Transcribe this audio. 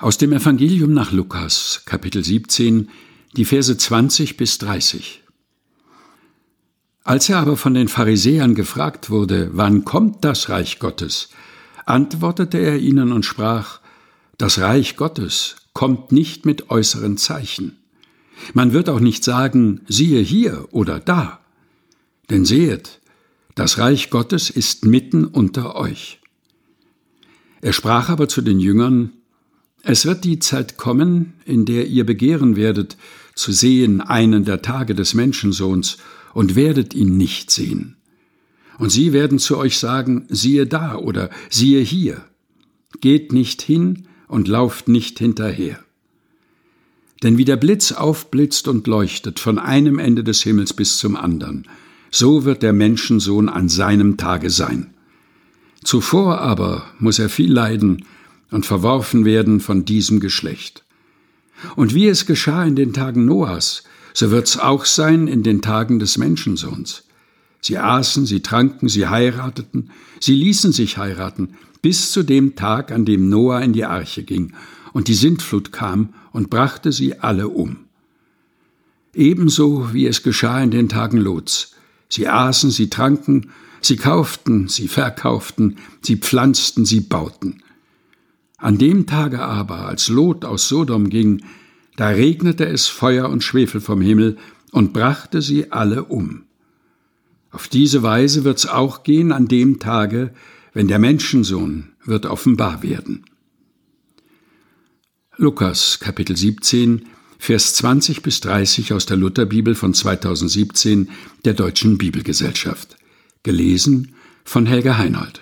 Aus dem Evangelium nach Lukas, Kapitel 17, die Verse 20 bis 30. Als er aber von den Pharisäern gefragt wurde, wann kommt das Reich Gottes, antwortete er ihnen und sprach, das Reich Gottes kommt nicht mit äußeren Zeichen. Man wird auch nicht sagen, siehe hier oder da. Denn sehet, das Reich Gottes ist mitten unter euch. Er sprach aber zu den Jüngern, es wird die Zeit kommen, in der ihr begehren werdet, zu sehen einen der Tage des Menschensohns, und werdet ihn nicht sehen. Und sie werden zu euch sagen, siehe da oder siehe hier. Geht nicht hin und lauft nicht hinterher. Denn wie der Blitz aufblitzt und leuchtet von einem Ende des Himmels bis zum anderen, so wird der Menschensohn an seinem Tage sein. Zuvor aber muss er viel leiden und verworfen werden von diesem Geschlecht. Und wie es geschah in den Tagen Noahs, so wird's auch sein in den Tagen des Menschensohns. Sie aßen, sie tranken, sie heirateten, sie ließen sich heiraten, bis zu dem Tag, an dem Noah in die Arche ging, und die Sintflut kam und brachte sie alle um. Ebenso wie es geschah in den Tagen Lots. Sie aßen, sie tranken, sie kauften, sie verkauften, sie pflanzten, sie bauten. An dem Tage aber, als Lot aus Sodom ging, da regnete es Feuer und Schwefel vom Himmel und brachte sie alle um. Auf diese Weise wird's auch gehen an dem Tage, wenn der Menschensohn wird offenbar werden. Lukas Kapitel 17 Vers 20 bis 30 aus der Lutherbibel von 2017 der Deutschen Bibelgesellschaft. Gelesen von Helga Heinold.